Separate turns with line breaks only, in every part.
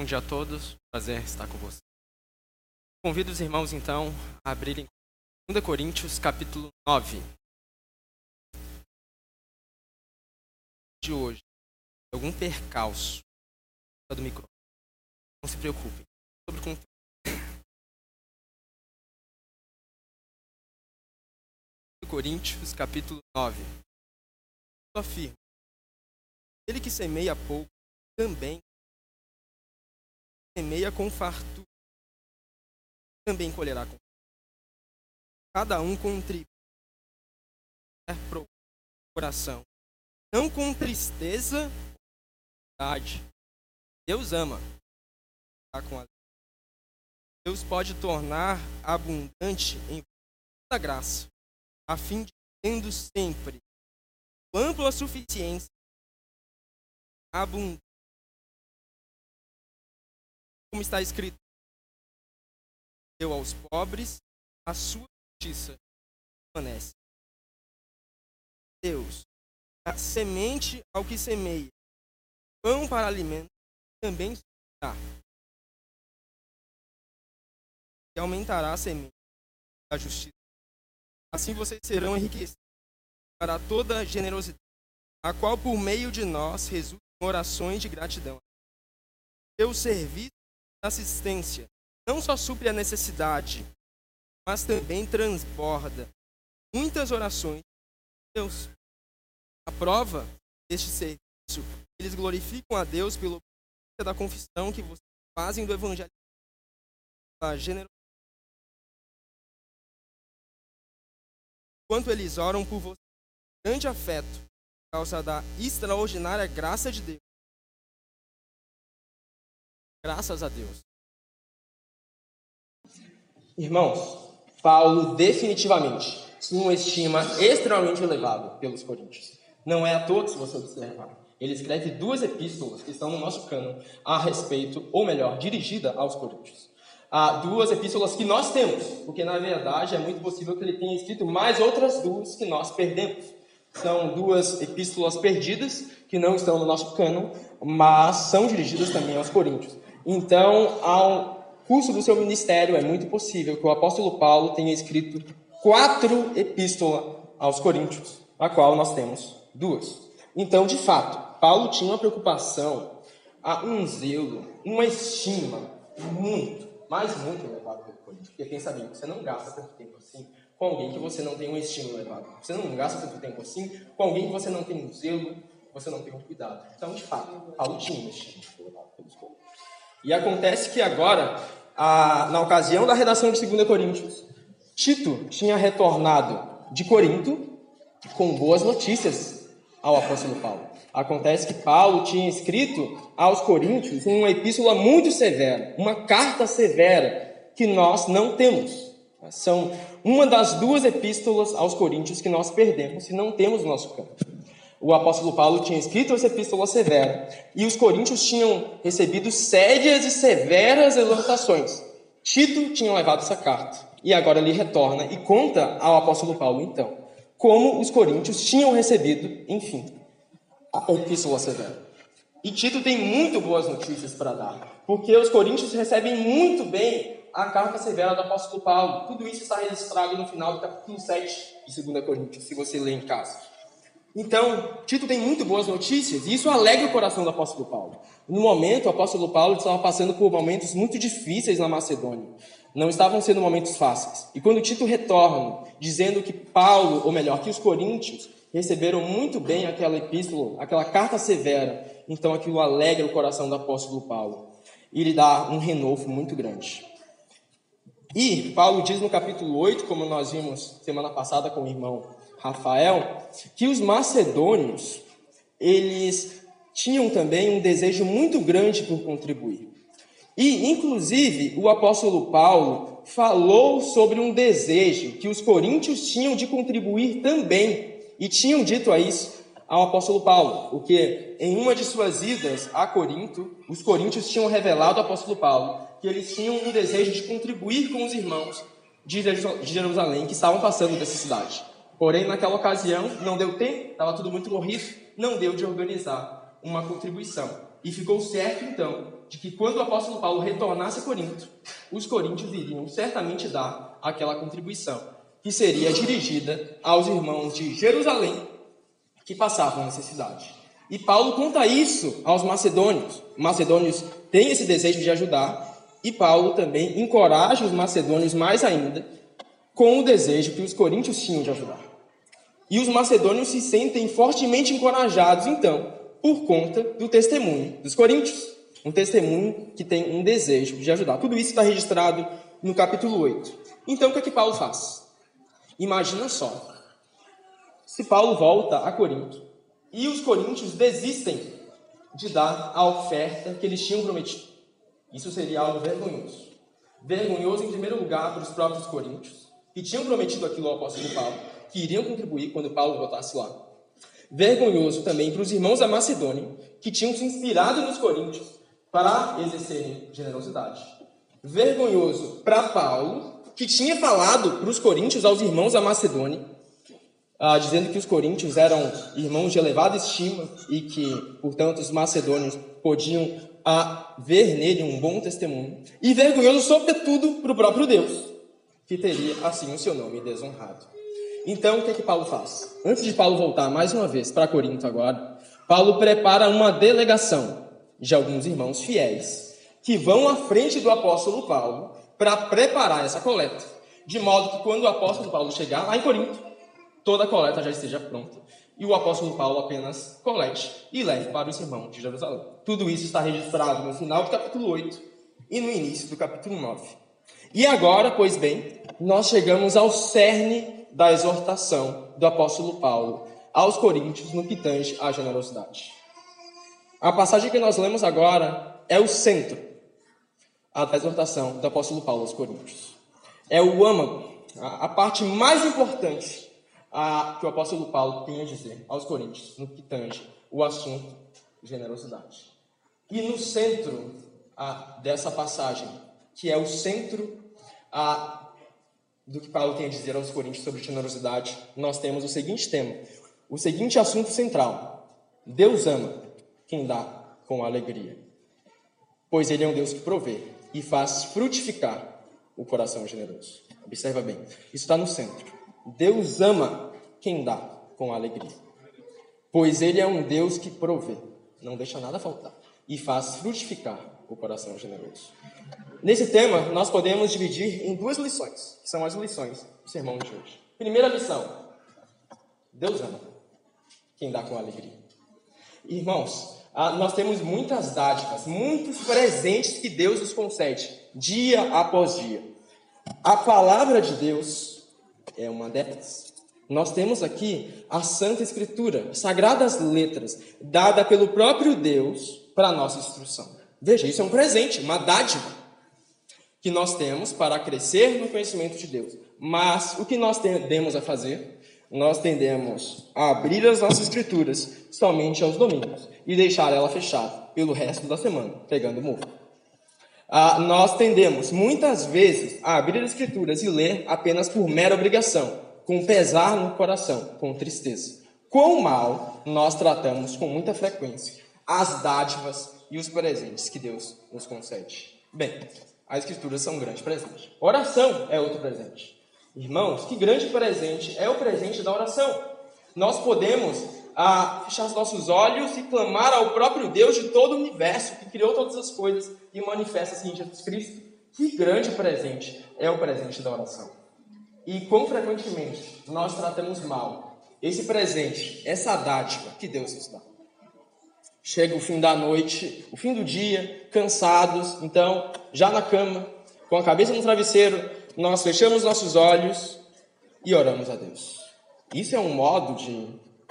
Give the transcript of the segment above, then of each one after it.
Bom dia a todos, prazer estar com vocês. Convido os irmãos então a abrirem 2 Coríntios capítulo 9. De hoje, algum percalço do microfone. Não se preocupem. Sobre o. Coríntios capítulo 9. Afirma. Ele que semeia pouco também semeia com fartura, também colherá com Cada um contribui para o coração, não com tristeza, Deus ama. Deus pode tornar abundante em toda graça, a fim de tendo sempre ampla suficiência, abundante como está escrito: deu aos pobres, a sua justiça permanece. Deus a semente ao que semeia, pão para alimento, também dá. E aumentará a semente da justiça. Assim vocês serão enriquecidos para toda generosidade, a qual por meio de nós resultam orações de gratidão. Seu serviço assistência não só supre a necessidade, mas também transborda muitas orações de Deus. A prova deste serviço, eles glorificam a Deus pelo da confissão que vocês fazem do evangelho da generosidade. Enquanto eles oram por você, grande afeto, por causa da extraordinária graça de Deus Graças a Deus. Irmãos, Paulo definitivamente tinha uma estima extremamente elevada pelos coríntios. Não é que, se você observar, ele escreve duas epístolas que estão no nosso cano a respeito, ou melhor, dirigida aos coríntios. Há duas epístolas que nós temos, porque na verdade é muito possível que ele tenha escrito mais outras duas que nós perdemos. São duas epístolas perdidas que não estão no nosso cano, mas são dirigidas também aos coríntios. Então, ao curso do seu ministério, é muito possível que o apóstolo Paulo tenha escrito quatro epístolas aos Coríntios, a qual nós temos duas. Então, de fato, Paulo tinha uma preocupação, um zelo, uma estima muito, mas muito elevado pelo Coríntios. Porque pensa bem, você não gasta tanto tempo assim com alguém que você não tem uma estima elevada. Você não gasta tanto tempo assim com alguém que você não tem um zelo, você não tem um cuidado. Então, de fato, Paulo tinha uma estima elevada pelos Coríntios. E acontece que agora, a, na ocasião da redação de 2 Coríntios, Tito tinha retornado de Corinto com boas notícias ao apóstolo Paulo. Acontece que Paulo tinha escrito aos Coríntios uma epístola muito severa, uma carta severa que nós não temos. São uma das duas epístolas aos Coríntios que nós perdemos e não temos no nosso campo o apóstolo Paulo tinha escrito essa epístola severa e os coríntios tinham recebido sérias e severas exortações. Tito tinha levado essa carta e agora ele retorna e conta ao apóstolo Paulo, então, como os coríntios tinham recebido, enfim, a epístola severa. E Tito tem muito boas notícias para dar, porque os coríntios recebem muito bem a carta severa do apóstolo Paulo. Tudo isso está registrado no final do capítulo 7 de 2 Coríntios, se você ler em casa. Então, Tito tem muito boas notícias e isso alegra o coração do apóstolo Paulo. No momento, o apóstolo Paulo estava passando por momentos muito difíceis na Macedônia. Não estavam sendo momentos fáceis. E quando Tito retorna, dizendo que Paulo, ou melhor, que os coríntios receberam muito bem aquela epístola, aquela carta severa, então aquilo alegra o coração do apóstolo Paulo. E lhe dá um renovo muito grande. E Paulo diz no capítulo 8, como nós vimos semana passada com o irmão Rafael, que os macedônios, eles tinham também um desejo muito grande por contribuir. E, inclusive, o apóstolo Paulo falou sobre um desejo que os coríntios tinham de contribuir também, e tinham dito a isso ao apóstolo Paulo, porque em uma de suas idas a Corinto, os coríntios tinham revelado ao apóstolo Paulo que eles tinham um desejo de contribuir com os irmãos de Jerusalém que estavam passando necessidade. Porém, naquela ocasião, não deu tempo, estava tudo muito corrido, não deu de organizar uma contribuição. E ficou certo, então, de que quando o apóstolo Paulo retornasse a Corinto, os coríntios iriam certamente dar aquela contribuição, que seria dirigida aos irmãos de Jerusalém que passavam necessidade. E Paulo conta isso aos macedônios. Os macedônios têm esse desejo de ajudar, e Paulo também encoraja os macedônios mais ainda com o desejo que os coríntios tinham de ajudar. E os macedônios se sentem fortemente encorajados, então, por conta do testemunho dos coríntios. Um testemunho que tem um desejo de ajudar. Tudo isso está registrado no capítulo 8. Então, o que é que Paulo faz? Imagina só. Se Paulo volta a Corinto e os coríntios desistem de dar a oferta que eles tinham prometido. Isso seria algo vergonhoso. Vergonhoso, em primeiro lugar, para os próprios coríntios, que tinham prometido aquilo ao apóstolo Paulo, que iriam contribuir quando Paulo voltasse lá. Vergonhoso também para os irmãos da Macedônia, que tinham se inspirado nos coríntios para exercerem generosidade. Vergonhoso para Paulo, que tinha falado para os coríntios, aos irmãos da Macedônia, ah, dizendo que os coríntios eram irmãos de elevada estima e que, portanto, os macedônios podiam ah, ver nele um bom testemunho. E vergonhoso, sobretudo, para o próprio Deus, que teria assim o seu nome desonrado. Então, o que é que Paulo faz? Antes de Paulo voltar mais uma vez para Corinto agora, Paulo prepara uma delegação de alguns irmãos fiéis que vão à frente do apóstolo Paulo para preparar essa coleta, de modo que quando o apóstolo Paulo chegar lá em Corinto, toda a coleta já esteja pronta. E o apóstolo Paulo apenas colete e leve para os irmãos de Jerusalém. Tudo isso está registrado no final do capítulo 8 e no início do capítulo 9. E agora, pois bem, nós chegamos ao cerne da exortação do apóstolo Paulo aos coríntios no que tange à generosidade. A passagem que nós lemos agora é o centro da exortação do apóstolo Paulo aos coríntios. É o âmago, a parte mais importante a, que o apóstolo Paulo tem a dizer aos Coríntios no que tange o assunto generosidade. E no centro a, dessa passagem, que é o centro a, do que Paulo tem a dizer aos Coríntios sobre generosidade, nós temos o seguinte tema, o seguinte assunto central: Deus ama quem dá com alegria, pois Ele é um Deus que provê e faz frutificar o coração generoso. Observa bem, isso está no centro. Deus ama quem dá com alegria. Pois Ele é um Deus que provê, não deixa nada faltar e faz frutificar o coração generoso. Nesse tema, nós podemos dividir em duas lições, que são as lições do sermão de hoje. Primeira lição: Deus ama quem dá com alegria. Irmãos, nós temos muitas dádivas, muitos presentes que Deus nos concede, dia após dia. A palavra de Deus é uma delas. Nós temos aqui a Santa Escritura, sagradas letras, dada pelo próprio Deus para nossa instrução. Veja, isso é um presente, uma dádiva que nós temos para crescer no conhecimento de Deus. Mas o que nós tendemos a fazer? Nós tendemos a abrir as nossas escrituras somente aos domingos e deixar ela fechada pelo resto da semana, pegando mofo. Ah, nós tendemos muitas vezes a abrir as escrituras e ler apenas por mera obrigação, com pesar no coração, com tristeza. Quão mal nós tratamos com muita frequência as dádivas e os presentes que Deus nos concede. Bem, as escrituras são um grande presente. Oração é outro presente. Irmãos, que grande presente é o presente da oração. Nós podemos a fechar os nossos olhos e clamar ao próprio Deus de todo o universo, que criou todas as coisas e manifesta-se em Jesus Cristo. Que grande presente é o presente da oração. E quão frequentemente nós tratamos mal esse presente, essa dádiva que Deus nos dá. Chega o fim da noite, o fim do dia, cansados, então, já na cama, com a cabeça no travesseiro, nós fechamos nossos olhos e oramos a Deus. Isso é um modo de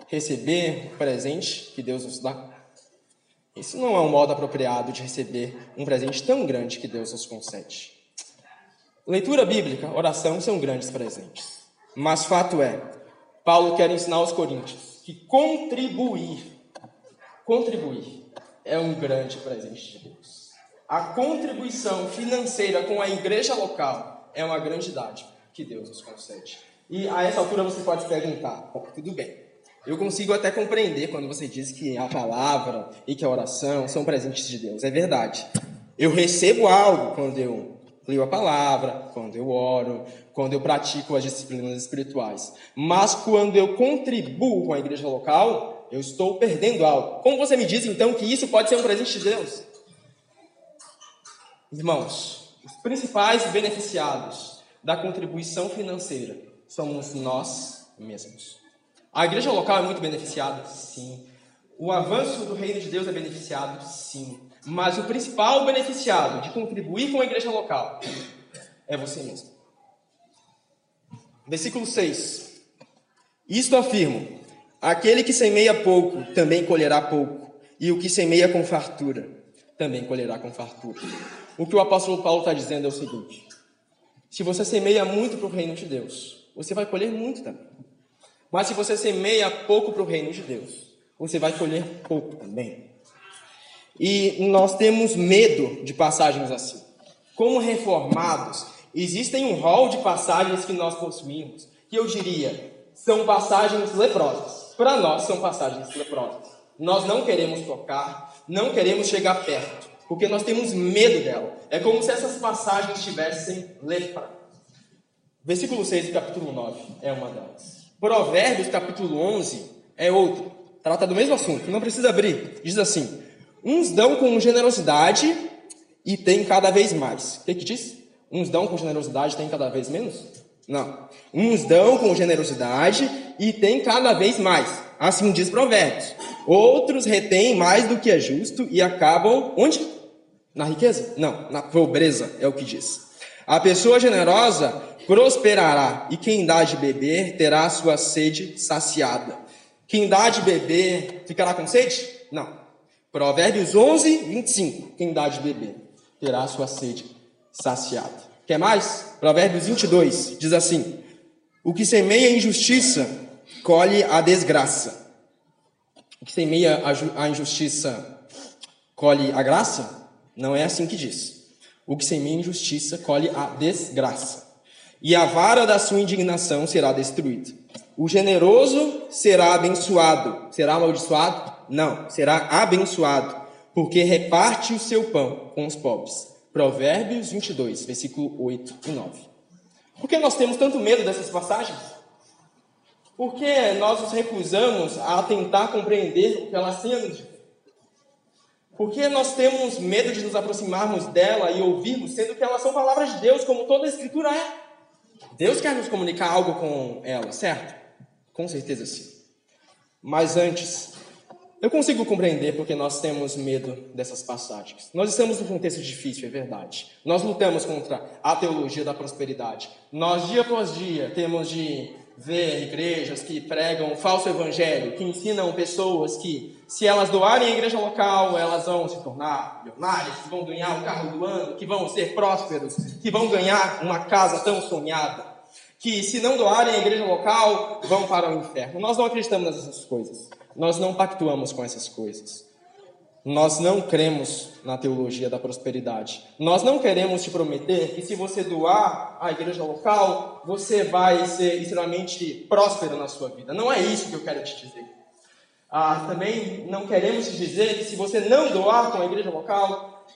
receber o presente que Deus nos dá. Isso não é um modo apropriado de receber um presente tão grande que Deus nos concede. Leitura bíblica, oração são grandes presentes. Mas fato é, Paulo quer ensinar aos coríntios que contribuir, contribuir é um grande presente de Deus. A contribuição financeira com a igreja local é uma grande dádiva que Deus nos concede. E a essa altura você pode perguntar, tudo bem, eu consigo até compreender quando você diz que a palavra e que a oração são presentes de Deus. É verdade. Eu recebo algo quando eu leio a palavra, quando eu oro, quando eu pratico as disciplinas espirituais. Mas quando eu contribuo com a igreja local, eu estou perdendo algo. Como você me diz então que isso pode ser um presente de Deus? Irmãos, os principais beneficiados da contribuição financeira somos nós mesmos. A igreja local é muito beneficiada? Sim. O avanço do reino de Deus é beneficiado? Sim. Mas o principal beneficiado de contribuir com a igreja local é você mesmo. Versículo 6. Isto afirmo: aquele que semeia pouco também colherá pouco, e o que semeia com fartura também colherá com fartura. O que o apóstolo Paulo está dizendo é o seguinte: se você semeia muito para o reino de Deus, você vai colher muito também. Mas se você semeia pouco para o reino de Deus, você vai colher pouco também. E nós temos medo de passagens assim. Como reformados, existem um rol de passagens que nós possuímos, que eu diria são passagens leprosas. Para nós, são passagens leprosas. Nós não queremos tocar, não queremos chegar perto, porque nós temos medo dela. É como se essas passagens tivessem lepra. Versículo 6 do capítulo 9 é uma delas. Provérbios, capítulo 11, é outro. Trata do mesmo assunto, não precisa abrir. Diz assim: Uns dão com generosidade e tem cada vez mais. O que, que diz? Uns dão com generosidade e tem cada vez menos? Não. Uns dão com generosidade e tem cada vez mais. Assim diz Provérbios. Outros retêm mais do que é justo e acabam onde? Na riqueza? Não, na pobreza, é o que diz. A pessoa generosa prosperará, e quem dá de beber terá sua sede saciada. Quem dá de beber ficará com sede? Não. Provérbios 11, 25. Quem dá de beber terá sua sede saciada. Quer mais? Provérbios 22 diz assim: O que semeia injustiça colhe a desgraça. O que semeia a injustiça colhe a graça? Não é assim que diz. O que semeia injustiça colhe a desgraça. E a vara da sua indignação será destruída. O generoso será abençoado. Será amaldiçoado? Não, será abençoado, porque reparte o seu pão com os pobres. Provérbios 22, versículo 8 e 9. Por que nós temos tanto medo dessas passagens? Porque nós nos recusamos a tentar compreender o que elas dizer. Porque nós temos medo de nos aproximarmos dela e ouvirmos, sendo que elas são palavras de Deus, como toda a Escritura é. Deus quer nos comunicar algo com ela, certo? Com certeza sim. Mas antes, eu consigo compreender porque nós temos medo dessas passagens. Nós estamos num contexto difícil, é verdade. Nós lutamos contra a teologia da prosperidade. Nós, dia após dia, temos de ver igrejas que pregam falso evangelho, que ensinam pessoas que, se elas doarem a igreja local, elas vão se tornar milionárias, que vão ganhar o carro do ano, que vão ser prósperos, que vão ganhar uma casa tão sonhada que se não doarem a igreja local, vão para o inferno. Nós não acreditamos nessas coisas. Nós não pactuamos com essas coisas. Nós não cremos na teologia da prosperidade. Nós não queremos te prometer que se você doar à igreja local, você vai ser extremamente próspero na sua vida. Não é isso que eu quero te dizer. Ah, também não queremos te dizer que se você não doar com a igreja local,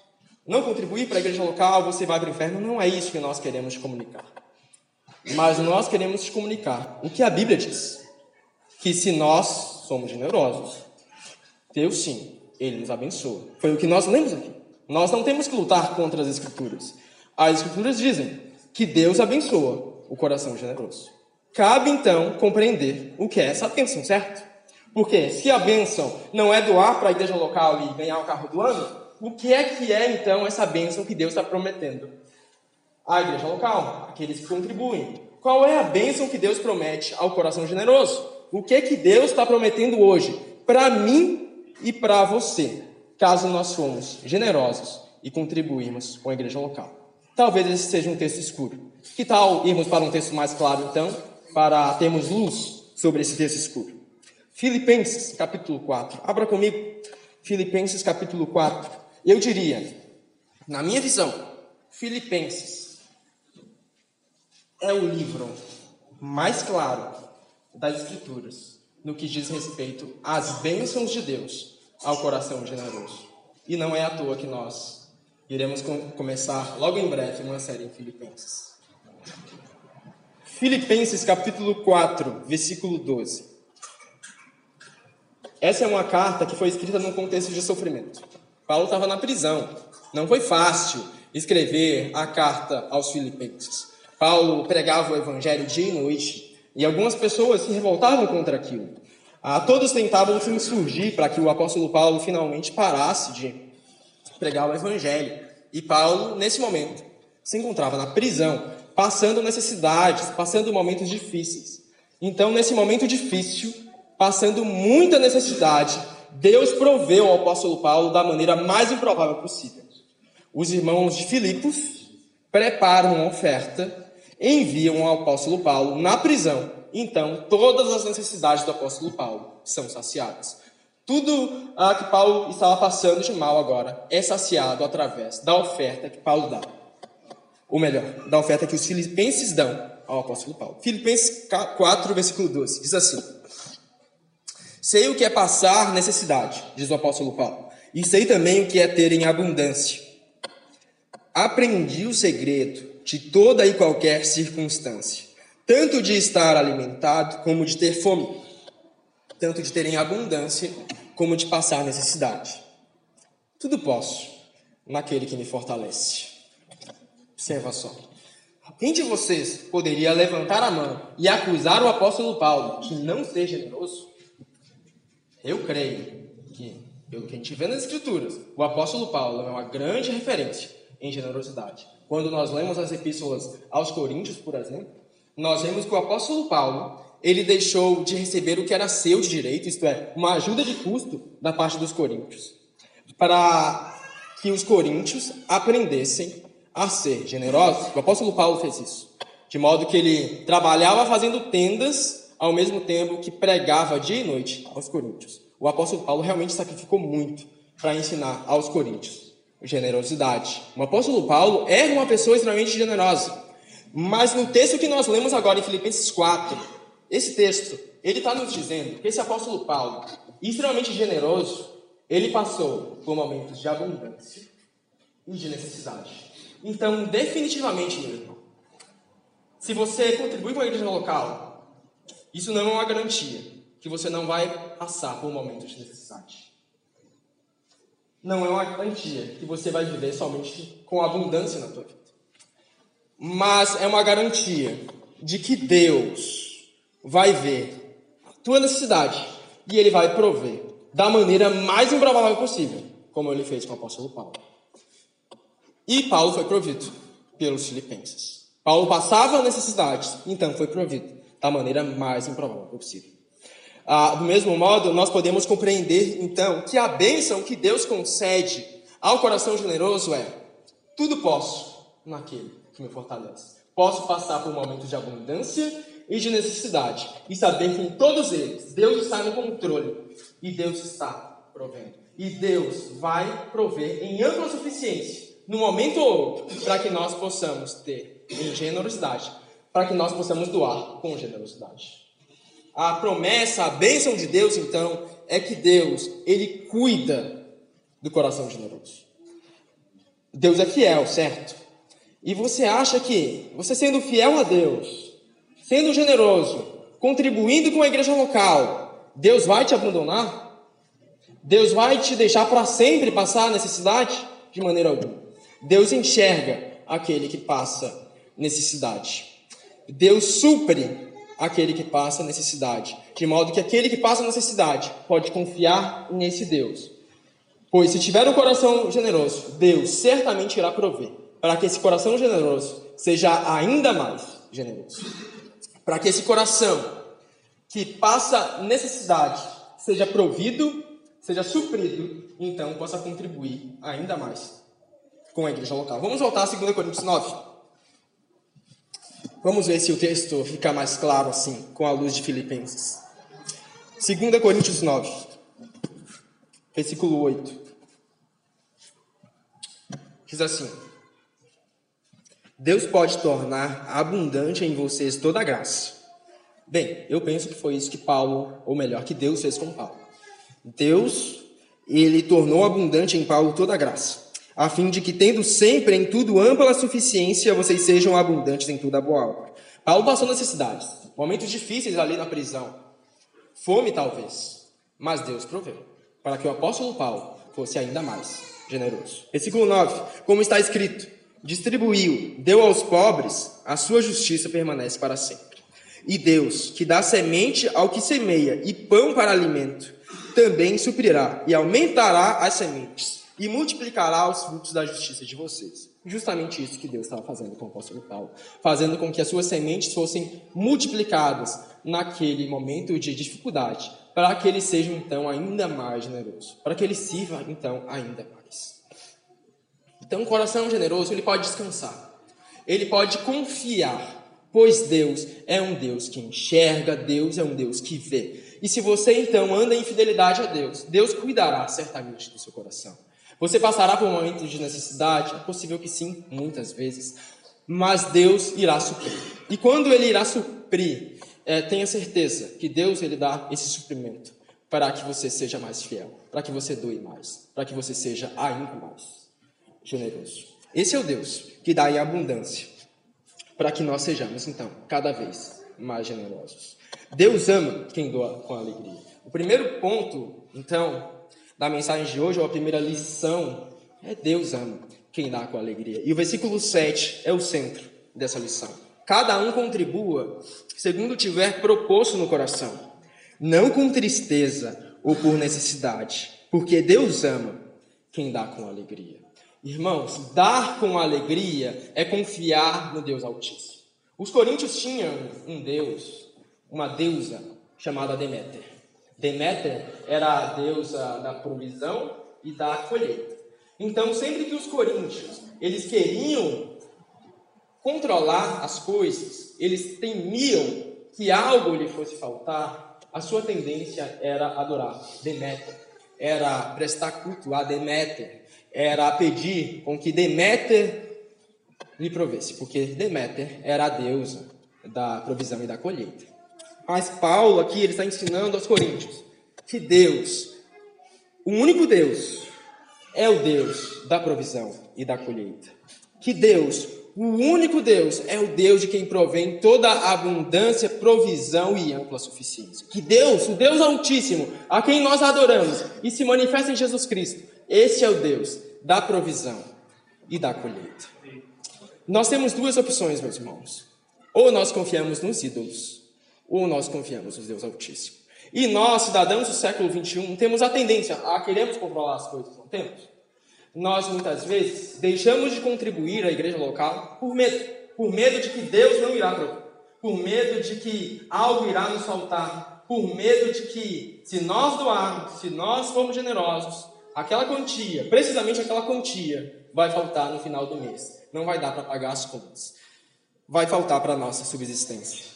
não contribuir para a igreja local, você vai para o inferno. Não é isso que nós queremos te comunicar. Mas nós queremos te comunicar o que a Bíblia diz: que se nós somos generosos, Deus sim, Ele nos abençoa. Foi o que nós lemos aqui. Nós não temos que lutar contra as Escrituras. As Escrituras dizem que Deus abençoa o coração generoso. Cabe então compreender o que é essa bênção, certo? Porque se a bênção não é doar para a igreja local e ganhar o carro do ano, o que é que é então essa bênção que Deus está prometendo? a igreja local, aqueles que contribuem. Qual é a bênção que Deus promete ao coração generoso? O que é que Deus está prometendo hoje para mim e para você, caso nós formos generosos e contribuirmos com a igreja local? Talvez esse seja um texto escuro. Que tal irmos para um texto mais claro, então, para termos luz sobre esse texto escuro? Filipenses, capítulo 4. Abra comigo. Filipenses, capítulo 4. Eu diria, na minha visão, Filipenses é o livro mais claro das Escrituras no que diz respeito às bênçãos de Deus ao coração generoso. E não é à toa que nós Iremos com começar logo em breve uma série em Filipenses. Filipenses capítulo 4, versículo 12. Essa é uma carta que foi escrita num contexto de sofrimento. Paulo estava na prisão. Não foi fácil escrever a carta aos Filipenses. Paulo pregava o evangelho dia e noite e algumas pessoas se revoltavam contra aquilo. Ah, todos tentavam se insurgir para que o apóstolo Paulo finalmente parasse de pregar o evangelho. E Paulo, nesse momento, se encontrava na prisão, passando necessidades, passando momentos difíceis. Então, nesse momento difícil, passando muita necessidade, Deus proveu ao apóstolo Paulo da maneira mais improvável possível. Os irmãos de Filipos preparam uma oferta, enviam ao apóstolo Paulo na prisão. Então, todas as necessidades do apóstolo Paulo são saciadas. Tudo ah, que Paulo estava passando de mal agora é saciado através da oferta que Paulo dá. Ou melhor, da oferta que os filipenses dão ao apóstolo Paulo. Filipenses 4, versículo 12, diz assim: Sei o que é passar necessidade, diz o apóstolo Paulo, e sei também o que é ter em abundância. Aprendi o segredo de toda e qualquer circunstância, tanto de estar alimentado como de ter fome tanto de ter em abundância como de passar necessidade. Tudo posso naquele que me fortalece. Observa só. Quem de vocês poderia levantar a mão e acusar o apóstolo Paulo de não ser generoso? Eu creio que, pelo que a gente vê nas Escrituras, o apóstolo Paulo é uma grande referência em generosidade. Quando nós lemos as epístolas aos Coríntios, por exemplo, nós vemos que o apóstolo Paulo ele deixou de receber o que era seu de direito, isto é, uma ajuda de custo da parte dos coríntios, para que os coríntios aprendessem a ser generosos. O apóstolo Paulo fez isso, de modo que ele trabalhava fazendo tendas ao mesmo tempo que pregava dia e noite aos coríntios. O apóstolo Paulo realmente sacrificou muito para ensinar aos coríntios generosidade. O apóstolo Paulo era uma pessoa extremamente generosa. Mas no texto que nós lemos agora em Filipenses 4, esse texto, ele está nos dizendo que esse apóstolo Paulo, extremamente generoso, ele passou por momentos de abundância e de necessidade. Então, definitivamente, meu irmão, se você contribui com a igreja local, isso não é uma garantia que você não vai passar por momentos de necessidade. Não é uma garantia que você vai viver somente com abundância na tua vida. Mas é uma garantia de que Deus vai ver a tua necessidade e ele vai prover da maneira mais improvável possível, como ele fez com o apóstolo Paulo. E Paulo foi provido pelos filipenses. Paulo passava necessidades, então foi provido da maneira mais improvável possível. Ah, do mesmo modo, nós podemos compreender, então, que a bênção que Deus concede ao coração generoso é: tudo posso naquele que me fortalece. Posso passar por momentos de abundância e de necessidade, e saber que em todos eles Deus está no controle e Deus está provendo. E Deus vai prover em ampla suficiência, no momento ou outro, para que nós possamos ter em generosidade, para que nós possamos doar com generosidade. A promessa, a bênção de Deus, então, é que Deus, ele cuida do coração generoso. Deus é fiel, certo? E você acha que você sendo fiel a Deus, sendo generoso, contribuindo com a igreja local, Deus vai te abandonar? Deus vai te deixar para sempre passar a necessidade? De maneira alguma. Deus enxerga aquele que passa necessidade. Deus supre aquele que passa necessidade, de modo que aquele que passa necessidade pode confiar nesse Deus. Pois se tiver um coração generoso, Deus certamente irá prover para que esse coração generoso seja ainda mais generoso para que esse coração que passa necessidade seja provido, seja suprido, então possa contribuir ainda mais com a igreja local. Vamos voltar a 2 Coríntios 9. Vamos ver se o texto fica mais claro assim, com a luz de Filipenses. 2 Coríntios 9, versículo 8. Diz assim: Deus pode tornar abundante em vocês toda a graça. Bem, eu penso que foi isso que Paulo, ou melhor, que Deus fez com Paulo. Deus, ele tornou abundante em Paulo toda a graça,
a fim de que, tendo sempre em tudo ampla suficiência, vocês sejam abundantes em toda boa obra.
Paulo passou necessidades, momentos difíceis ali na prisão, fome talvez, mas Deus proveu, para que o apóstolo Paulo fosse ainda mais generoso.
Versículo 9: Como está escrito, distribuiu, deu aos pobres, a sua justiça permanece para sempre. E Deus, que dá semente ao que semeia e pão para alimento, também suprirá e aumentará as sementes e multiplicará os frutos da justiça de vocês.
Justamente isso que Deus estava fazendo com o apóstolo Paulo, fazendo com que as suas sementes fossem multiplicadas naquele momento de dificuldade, para que ele seja então ainda mais generoso, para que ele sirva então ainda mais. Então, um coração generoso, ele pode descansar. Ele pode confiar pois Deus é um Deus que enxerga, Deus é um Deus que vê. E se você então anda em fidelidade a Deus, Deus cuidará certamente do seu coração. Você passará por momentos de necessidade? É possível que sim, muitas vezes. Mas Deus irá suprir. E quando Ele irá suprir, é, tenha certeza que Deus ele dá esse suprimento para que você seja mais fiel, para que você doe mais, para que você seja ainda mais generoso. Esse é o Deus que dá em abundância para que nós sejamos, então, cada vez mais generosos. Deus ama quem doa com alegria. O primeiro ponto, então, da mensagem de hoje, ou a primeira lição, é Deus ama quem dá com alegria. E o versículo 7 é o centro dessa lição. Cada um contribua segundo tiver proposto no coração, não com tristeza ou por necessidade, porque Deus ama quem dá com alegria. Irmãos, dar com alegria é confiar no Deus Altíssimo. Os coríntios tinham um deus, uma deusa chamada Deméter. Deméter era a deusa da provisão e da colheita. Então, sempre que os coríntios eles queriam controlar as coisas, eles temiam que algo lhe fosse faltar, a sua tendência era adorar Deméter, era prestar culto a Deméter, era pedir com que Deméter lhe provesse, porque Deméter era a deusa da provisão e da colheita. Mas Paulo aqui ele está ensinando aos coríntios que Deus, o único Deus, é o Deus da provisão e da colheita. Que Deus, o único Deus, é o Deus de quem provém toda a abundância, provisão e ampla suficiência. Que Deus, o Deus Altíssimo, a quem nós adoramos e se manifesta em Jesus Cristo, esse é o Deus da provisão e da colheita. Nós temos duas opções, meus irmãos. Ou nós confiamos nos ídolos, ou nós confiamos no Deus Altíssimo. E nós, cidadãos do século XXI, temos a tendência a queremos controlar as coisas, não temos? Nós, muitas vezes, deixamos de contribuir à igreja local por medo. Por medo de que Deus não irá prover. Por medo de que algo irá nos faltar. Por medo de que, se nós doarmos, se nós formos generosos, aquela quantia, precisamente aquela quantia, vai faltar no final do mês. Não vai dar para pagar as contas. Vai faltar para a nossa subsistência.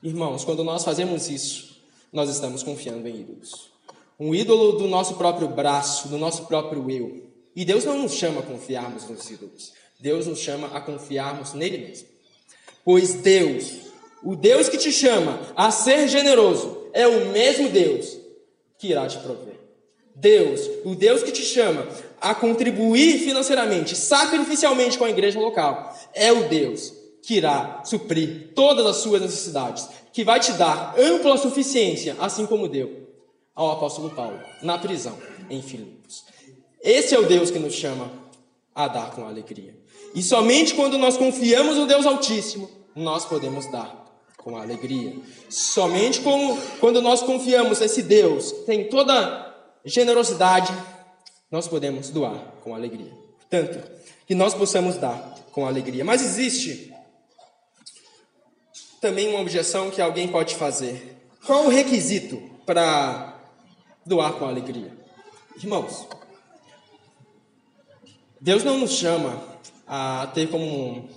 Irmãos, quando nós fazemos isso, nós estamos confiando em ídolos. Um ídolo do nosso próprio braço, do nosso próprio eu. E Deus não nos chama a confiarmos nos ídolos. Deus nos chama a confiarmos nele mesmo. Pois Deus, o Deus que te chama a ser generoso, é o mesmo Deus que irá te prover. Deus, o Deus que te chama a contribuir financeiramente, sacrificialmente com a igreja local, é o Deus que irá suprir todas as suas necessidades, que vai te dar ampla suficiência, assim como deu ao apóstolo Paulo na prisão em Filipos. Esse é o Deus que nos chama a dar com alegria. E somente quando nós confiamos no Deus Altíssimo, nós podemos dar com alegria. Somente quando nós confiamos nesse Deus, tem toda generosidade, nós podemos doar com alegria. Tanto que nós possamos dar com alegria. Mas existe também uma objeção que alguém pode fazer. Qual o requisito para doar com alegria? Irmãos, Deus não nos chama a ter como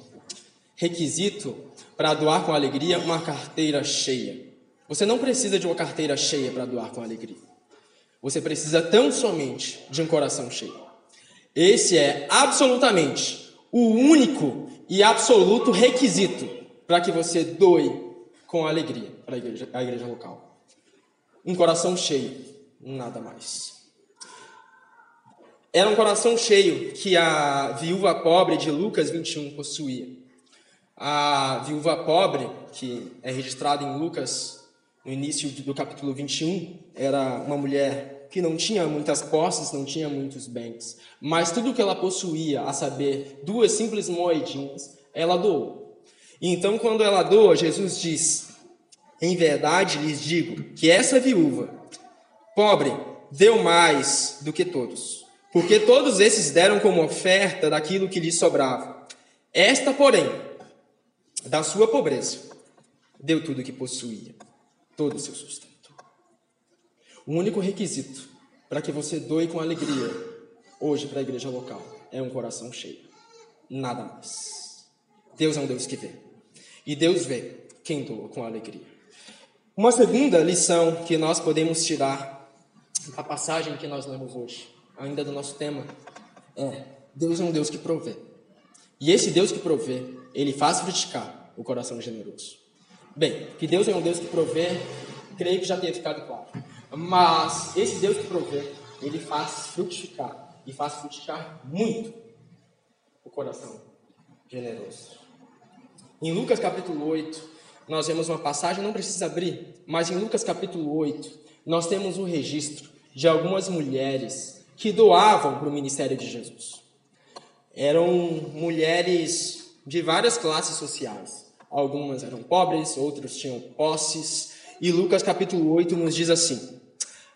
requisito para doar com alegria uma carteira cheia. Você não precisa de uma carteira cheia para doar com alegria. Você precisa tão somente de um coração cheio. Esse é absolutamente o único e absoluto requisito para que você doe com alegria para a igreja, a igreja local. Um coração cheio, nada mais. era um coração cheio que a viúva pobre de Lucas 21 possuía. A viúva pobre, que é registrada em Lucas no início do capítulo 21, era uma mulher que não tinha muitas posses, não tinha muitos bens, mas tudo que ela possuía, a saber, duas simples moedinhas, ela doou. Então, quando ela doa, Jesus diz: Em verdade lhes digo que essa viúva, pobre, deu mais do que todos, porque todos esses deram como oferta daquilo que lhes sobrava. Esta, porém, da sua pobreza, deu tudo o que possuía, todo o seu sustento. O único requisito para que você doe com alegria hoje para a igreja local é um coração cheio. Nada mais. Deus é um Deus que vê. E Deus vê quem doa com alegria. Uma segunda lição que nós podemos tirar da passagem que nós lemos hoje, ainda do nosso tema, é: Deus é um Deus que provê. E esse Deus que provê, ele faz frutificar o coração generoso. Bem, que Deus é um Deus que provê, creio que já tenha ficado claro. Mas esse Deus que provê, ele faz frutificar. E faz frutificar muito o coração generoso. Em Lucas capítulo 8, nós vemos uma passagem, não precisa abrir, mas em Lucas capítulo 8, nós temos um registro de algumas mulheres que doavam para o ministério de Jesus. Eram mulheres de várias classes sociais. Algumas eram pobres, outras tinham posses. E Lucas capítulo 8 nos diz assim: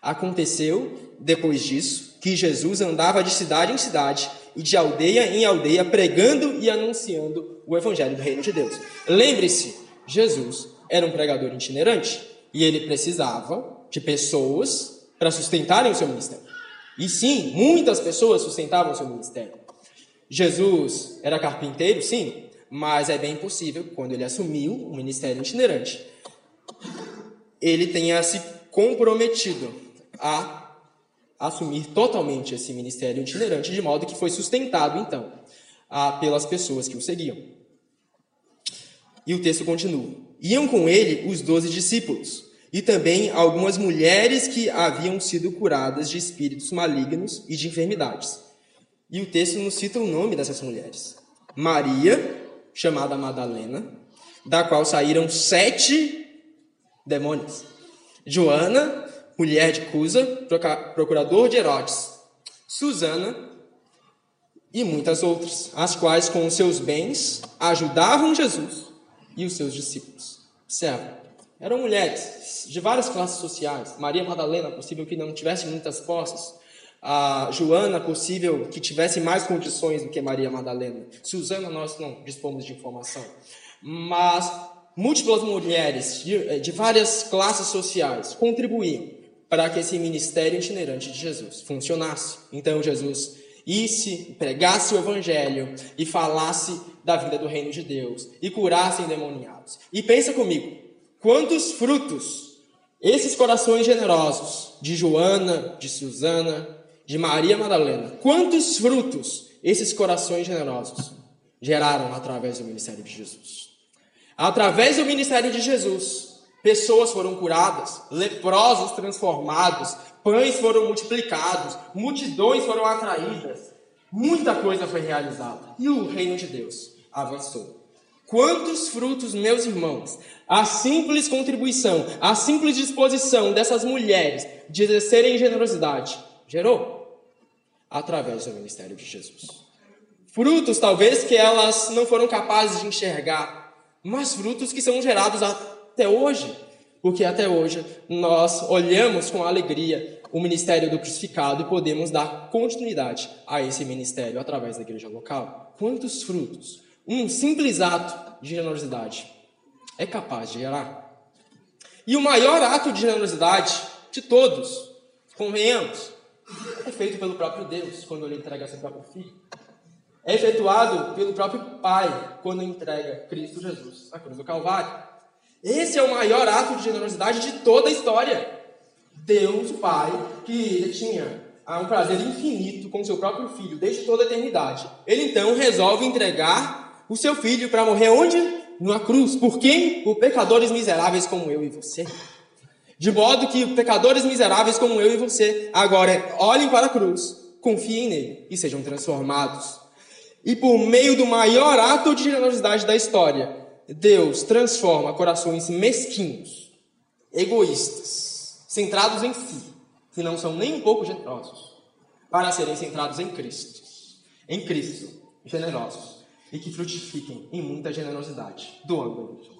Aconteceu, depois disso, que Jesus andava de cidade em cidade e de aldeia em aldeia, pregando e anunciando o evangelho do reino de Deus. Lembre-se, Jesus era um pregador itinerante e ele precisava de pessoas para sustentarem o seu ministério. E sim, muitas pessoas sustentavam o seu ministério. Jesus era carpinteiro, sim, mas é bem possível, quando ele assumiu o ministério itinerante, ele tenha se comprometido a assumir totalmente esse ministério itinerante, de modo que foi sustentado, então, a, pelas pessoas que o seguiam. E o texto continua: Iam com ele os doze discípulos, e também algumas mulheres que haviam sido curadas de espíritos malignos e de enfermidades. E o texto nos cita o nome dessas mulheres: Maria, chamada Madalena, da qual saíram sete demônios. Joana, mulher de Cusa, procurador de Herodes, Susana e muitas outras, as quais com seus bens ajudavam Jesus e os seus discípulos. Observa, eram mulheres de várias classes sociais. Maria Madalena, possível que não tivesse muitas posses. A Joana, possível que tivesse mais condições do que Maria Madalena. Susana, nós não dispomos de informação. Mas múltiplas mulheres de, de várias classes sociais contribuíam para que esse ministério itinerante de Jesus funcionasse. Então Jesus isse, pregasse o evangelho e falasse da vida do reino de Deus e curasse endemoniados. E pensa comigo, quantos frutos esses corações generosos de Joana, de Susana, de Maria Madalena, quantos frutos esses corações generosos geraram através do ministério de Jesus? Através do ministério de Jesus, Pessoas foram curadas, leprosos transformados, pães foram multiplicados, multidões foram atraídas. Muita coisa foi realizada. E o reino de Deus avançou. Quantos frutos, meus irmãos, a simples contribuição, a simples disposição dessas mulheres de exercerem generosidade gerou através do ministério de Jesus. Frutos, talvez, que elas não foram capazes de enxergar, mas frutos que são gerados até hoje, porque até hoje nós olhamos com alegria o ministério do crucificado e podemos dar continuidade a esse ministério através da igreja local. Quantos frutos um simples ato de generosidade é capaz de gerar? E o maior ato de generosidade de todos, convenhamos, é feito pelo próprio Deus quando ele entrega seu próprio filho. É efetuado pelo próprio Pai quando entrega Cristo Jesus na cruz do Calvário. Esse é o maior ato de generosidade de toda a história. Deus, o Pai, que tinha um prazer infinito com seu próprio filho desde toda a eternidade. Ele então resolve entregar o seu filho para morrer onde? Numa cruz. Por quem? Por pecadores miseráveis como eu e você. De modo que pecadores miseráveis como eu e você agora olhem para a cruz, confiem nele e sejam transformados. E por meio do maior ato de generosidade da história, Deus transforma corações mesquinhos, egoístas, centrados em si, que não são nem um pouco generosos, para serem centrados em Cristo, em Cristo, generosos, e que frutifiquem em muita generosidade, doando.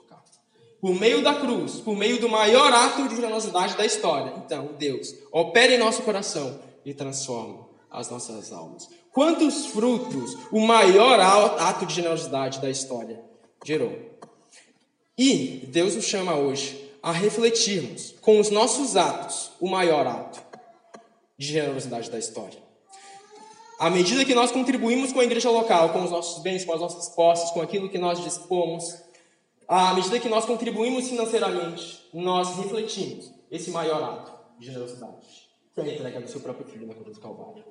Por meio da cruz, por meio do maior ato de generosidade da história, então Deus opera em nosso coração e transforma as nossas almas. Quantos frutos o maior ato de generosidade da história gerou? E Deus nos chama hoje a refletirmos com os nossos atos o maior ato de generosidade da história. À medida que nós contribuímos com a igreja local, com os nossos bens, com as nossas posses, com aquilo que nós dispomos, à medida que nós contribuímos financeiramente, nós refletimos esse maior ato de generosidade, que é a entrega do seu próprio filho na cruz do Calvário.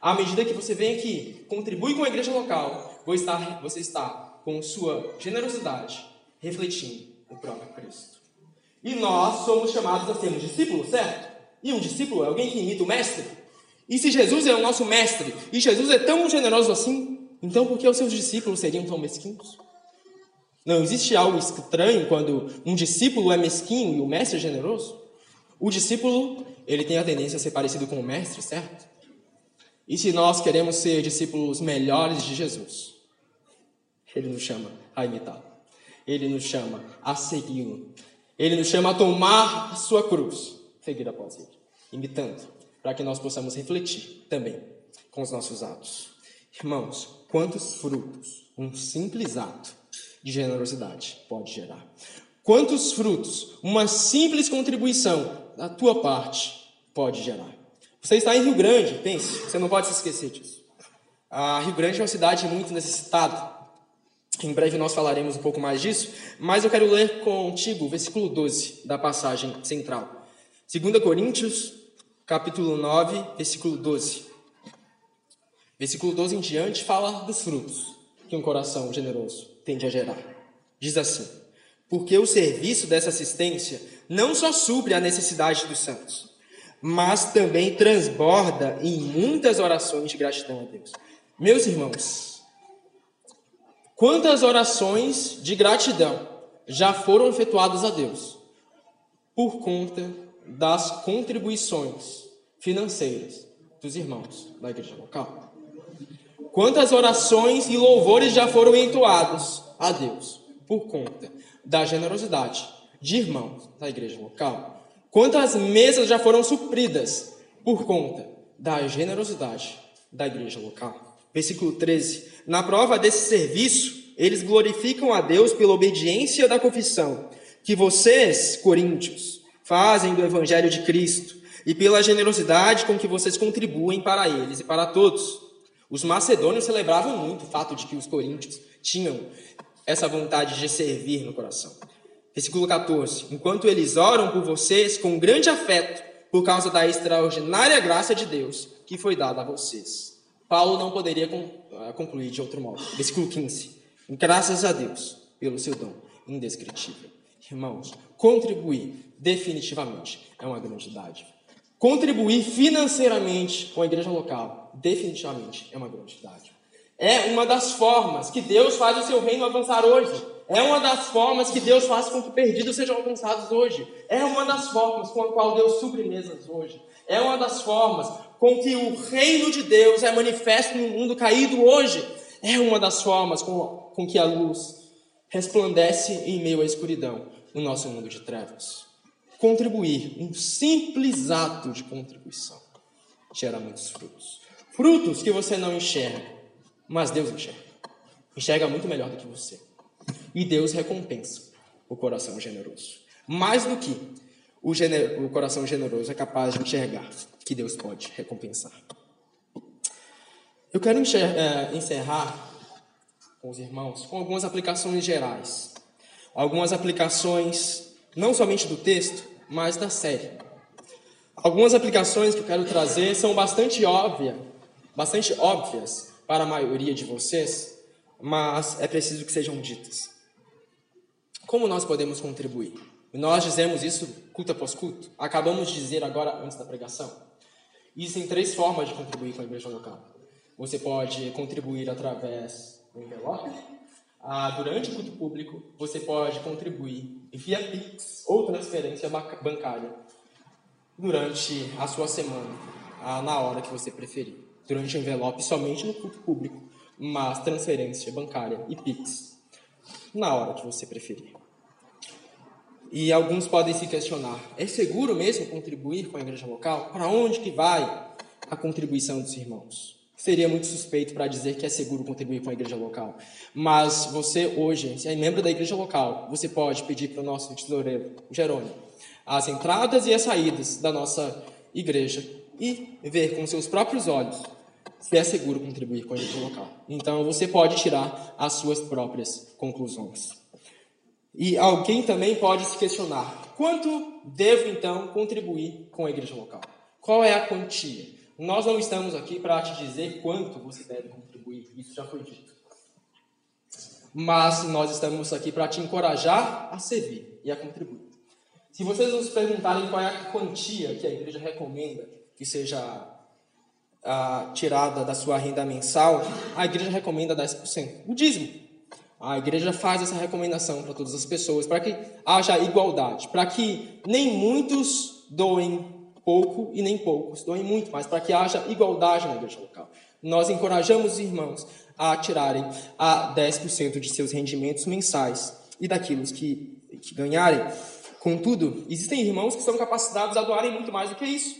À medida que você vem aqui, contribui com a igreja local, você está com sua generosidade refletindo o próprio Cristo. E nós somos chamados a sermos discípulos, certo? E um discípulo é alguém que imita o mestre. E se Jesus é o nosso mestre, e Jesus é tão generoso assim, então por que os seus discípulos seriam tão mesquinhos? Não existe algo estranho quando um discípulo é mesquinho e o mestre é generoso? O discípulo, ele tem a tendência a ser parecido com o mestre, certo? E se nós queremos ser discípulos melhores de Jesus, ele nos chama a imitá-lo. Ele nos chama a segui-lo. Ele nos chama a tomar a sua cruz, seguir após ele, imitando, para que nós possamos refletir também com os nossos atos. Irmãos, quantos frutos um simples ato de generosidade pode gerar? Quantos frutos uma simples contribuição da tua parte pode gerar? Você está em Rio Grande, pense, você não pode se esquecer disso. A Rio Grande é uma cidade muito necessitada. Em breve nós falaremos um pouco mais disso, mas eu quero ler contigo o versículo 12 da passagem central. 2 Coríntios, capítulo 9, versículo 12. Versículo 12 em diante fala dos frutos que um coração generoso tende a gerar. Diz assim: Porque o serviço dessa assistência não só supre a necessidade dos santos, mas também transborda em muitas orações de gratidão a Deus. Meus irmãos, quantas orações de gratidão já foram efetuadas a Deus por conta das contribuições financeiras dos irmãos da igreja local? Quantas orações e louvores já foram entoados a Deus por conta da generosidade de irmãos da igreja local? Quantas mesas já foram supridas por conta da generosidade da igreja local? Versículo 13. Na prova desse serviço, eles glorificam a Deus pela obediência da confissão que vocês, coríntios, fazem do evangelho de Cristo e pela generosidade com que vocês contribuem para eles e para todos. Os macedônios celebravam muito o fato de que os coríntios tinham essa vontade de servir no coração. Versículo 14: Enquanto eles oram por vocês com grande afeto, por causa da extraordinária graça de Deus que foi dada a vocês. Paulo não poderia ah, concluir de outro modo. Versículo 15: Graças a Deus pelo seu dom indescritível. Irmãos, contribuir definitivamente é uma grande dádiva. Contribuir financeiramente com a igreja local definitivamente é uma grande dádiva. É uma das formas que Deus faz o seu reino avançar hoje. É uma das formas que Deus faz com que perdidos sejam alcançados hoje. É uma das formas com a qual Deus supre hoje. É uma das formas com que o reino de Deus é manifesto no mundo caído hoje. É uma das formas com, com que a luz resplandece em meio à escuridão no nosso mundo de trevas. Contribuir, um simples ato de contribuição, gera muitos frutos. Frutos que você não enxerga, mas Deus enxerga. Enxerga muito melhor do que você. E Deus recompensa o coração generoso. Mais do que o, o coração generoso é capaz de enxergar que Deus pode recompensar. Eu quero é, encerrar com os irmãos com algumas aplicações gerais. Algumas aplicações não somente do texto, mas da série. Algumas aplicações que eu quero trazer são bastante óbvias, bastante óbvias para a maioria de vocês, mas é preciso que sejam ditas. Como nós podemos contribuir? Nós dizemos isso culto após culto. Acabamos de dizer agora antes da pregação Existem três formas de contribuir com a igreja local. Você pode contribuir através do envelope. Ah, durante o culto público, você pode contribuir via Pix ou transferência bancária durante a sua semana, ah, na hora que você preferir. Durante o envelope, somente no culto público, mas transferência bancária e Pix na hora que você preferir. E alguns podem se questionar: é seguro mesmo contribuir com a igreja local? Para onde que vai a contribuição dos irmãos? Seria muito suspeito para dizer que é seguro contribuir com a igreja local. Mas você hoje, se é membro da igreja local, você pode pedir para o nosso tesoureiro, Jerônimo, as entradas e as saídas da nossa igreja e ver com seus próprios olhos se é seguro contribuir com a igreja local. Então você pode tirar as suas próprias conclusões. E alguém também pode se questionar: quanto devo então contribuir com a igreja local? Qual é a quantia? Nós não estamos aqui para te dizer quanto você deve contribuir, isso já foi dito. Mas nós estamos aqui para te encorajar a servir e a contribuir. Se vocês nos perguntarem qual é a quantia que a igreja recomenda que seja ah, tirada da sua renda mensal, a igreja recomenda 10%. O dízimo. A igreja faz essa recomendação para todas as pessoas, para que haja igualdade, para que nem muitos doem pouco e nem poucos doem muito, mas para que haja igualdade na igreja local. Nós encorajamos os irmãos a tirarem a 10% de seus rendimentos mensais e daquilo que, que ganharem. Contudo, existem irmãos que são capacitados a doarem muito mais do que isso.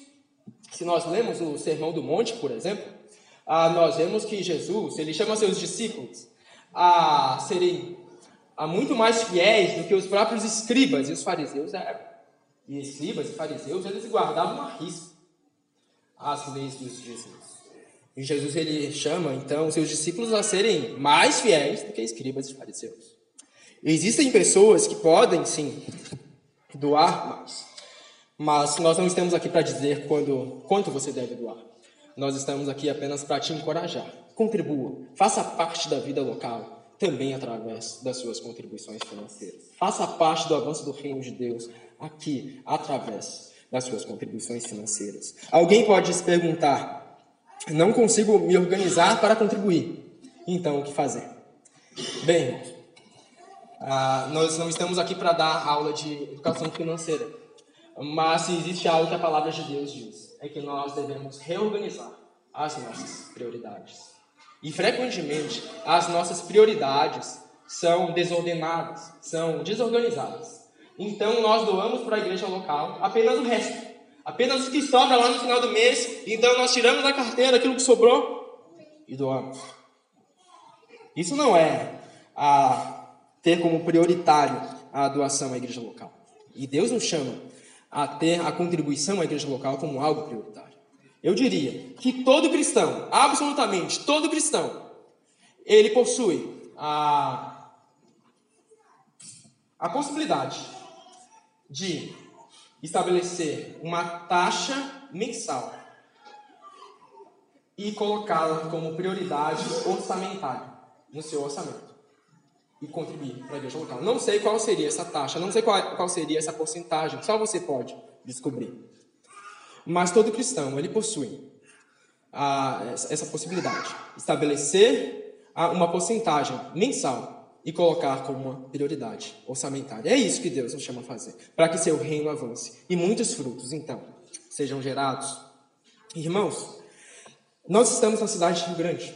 Se nós lemos o Sermão do Monte, por exemplo, ah, nós vemos que Jesus, ele chama seus discípulos a serem a muito mais fiéis do que os próprios escribas e os fariseus eram. E escribas e fariseus, eles guardavam a risco as leis dos Jesus. E Jesus ele chama então seus discípulos a serem mais fiéis do que escribas e fariseus. Existem pessoas que podem sim doar mais, mas nós não estamos aqui para dizer quando, quanto você deve doar. Nós estamos aqui apenas para te encorajar. Contribua, faça parte da vida local, também através das suas contribuições financeiras. Faça parte do avanço do reino de Deus aqui, através das suas contribuições financeiras. Alguém pode se perguntar: não consigo me organizar para contribuir. Então, o que fazer? Bem, ah, nós não estamos aqui para dar aula de educação financeira, mas se existe algo que a palavra de Deus diz, é que nós devemos reorganizar as nossas prioridades. E frequentemente as nossas prioridades são desordenadas, são desorganizadas. Então nós doamos para a igreja local apenas o resto, apenas o que sobra lá no final do mês. Então nós tiramos da carteira aquilo que sobrou e doamos. Isso não é a ter como prioritário a doação à igreja local. E Deus nos chama a ter a contribuição à igreja local como algo prioritário. Eu diria que todo cristão, absolutamente todo cristão, ele possui a, a possibilidade de estabelecer uma taxa mensal e colocá-la como prioridade orçamentária no seu orçamento e contribuir para a igreja local. Não sei qual seria essa taxa, não sei qual, qual seria essa porcentagem, só você pode descobrir. Mas todo cristão, ele possui essa possibilidade, estabelecer uma porcentagem mensal e colocar como uma prioridade orçamentária. É isso que Deus nos chama a fazer, para que seu reino avance e muitos frutos, então, sejam gerados. Irmãos, nós estamos na cidade de Rio Grande.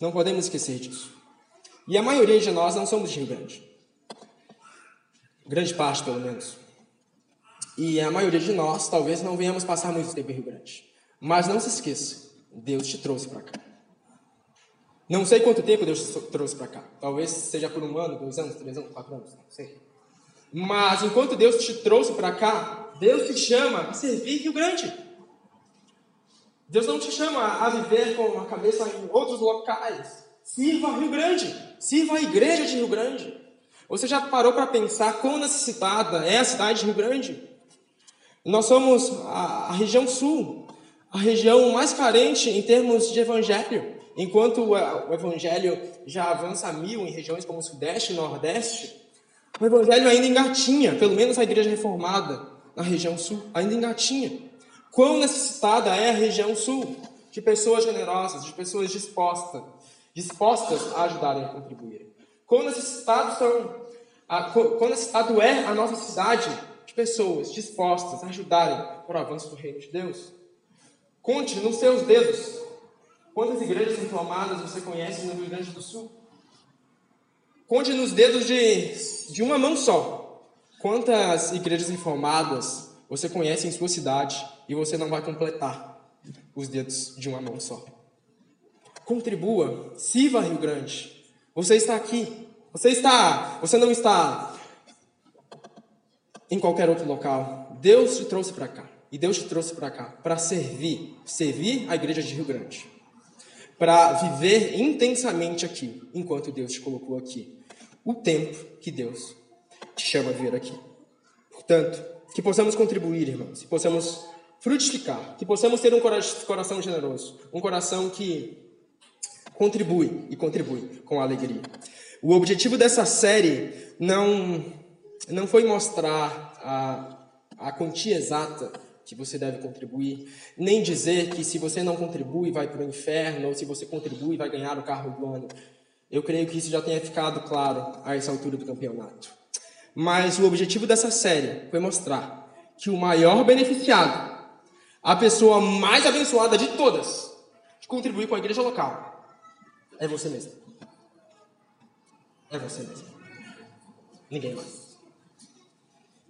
Não podemos esquecer disso. E a maioria de nós não somos de Rio Grande. Grande parte, pelo menos. E a maioria de nós talvez não venhamos passar muito tempo em Rio Grande. Mas não se esqueça, Deus te trouxe para cá. Não sei quanto tempo Deus te trouxe para cá. Talvez seja por um ano, dois anos, três anos, quatro anos, não sei. Mas enquanto Deus te trouxe para cá, Deus te chama a servir Rio Grande. Deus não te chama a viver com a cabeça em outros locais. Sirva Rio Grande. Sirva a igreja de Rio Grande. Você já parou para pensar quão necessitada é a cidade de Rio Grande? Nós somos a, a região sul, a região mais carente em termos de evangelho. Enquanto o, o evangelho já avança mil em regiões como o Sudeste e Nordeste, o evangelho ainda engatinha, pelo menos a igreja reformada na região sul, ainda engatinha. Quão necessitada é a região sul de pessoas generosas, de pessoas dispostas, dispostas a ajudarem a contribuir. Quão necessitados são, a, quão necessitado é a nossa cidade de pessoas dispostas a ajudarem para o avanço do reino de Deus. Conte nos seus dedos quantas igrejas reformadas você conhece no Rio Grande do Sul. Conte nos dedos de, de uma mão só. Quantas igrejas reformadas você conhece em sua cidade e você não vai completar os dedos de uma mão só. Contribua, sirva Rio Grande. Você está aqui. Você está, você não está em qualquer outro local. Deus te trouxe para cá. E Deus te trouxe para cá para servir, servir a igreja de Rio Grande. Para viver intensamente aqui, enquanto Deus te colocou aqui o tempo que Deus te chama a vir aqui. Portanto, que possamos contribuir, irmãos, que possamos frutificar, que possamos ter um coração generoso, um coração que contribui e contribui com alegria. O objetivo dessa série não, não foi mostrar a, a quantia exata que você deve contribuir, nem dizer que se você não contribui vai para o inferno, ou se você contribui vai ganhar o carro do ano. Eu creio que isso já tenha ficado claro a essa altura do campeonato. Mas o objetivo dessa série foi mostrar que o maior beneficiado, a pessoa mais abençoada de todas, de contribuir com a igreja local, é você mesmo. É você mesmo. Ninguém mais.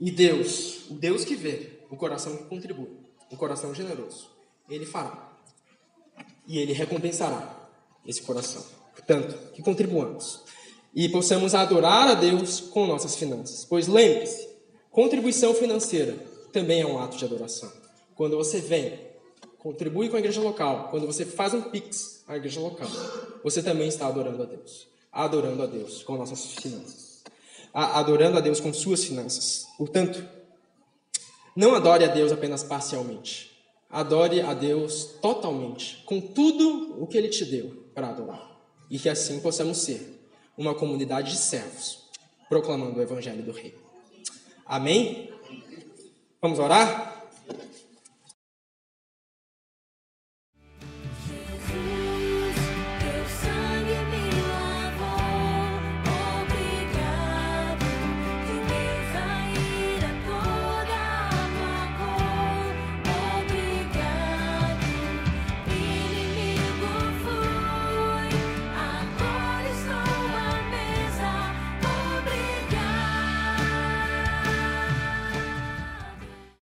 E Deus, o Deus que vê o coração que contribui, o coração generoso, Ele fará. E Ele recompensará esse coração. Portanto, que contribuamos e possamos adorar a Deus com nossas finanças. Pois lembre-se, contribuição financeira também é um ato de adoração. Quando você vem, contribui com a igreja local, quando você faz um pix à igreja local, você também está adorando a Deus. Adorando a Deus com nossas finanças. Adorando a Deus com suas finanças. Portanto, não adore a Deus apenas parcialmente. Adore a Deus totalmente, com tudo o que Ele te deu para adorar e que assim possamos ser uma comunidade de servos, proclamando o Evangelho do Rei. Amém? Vamos orar?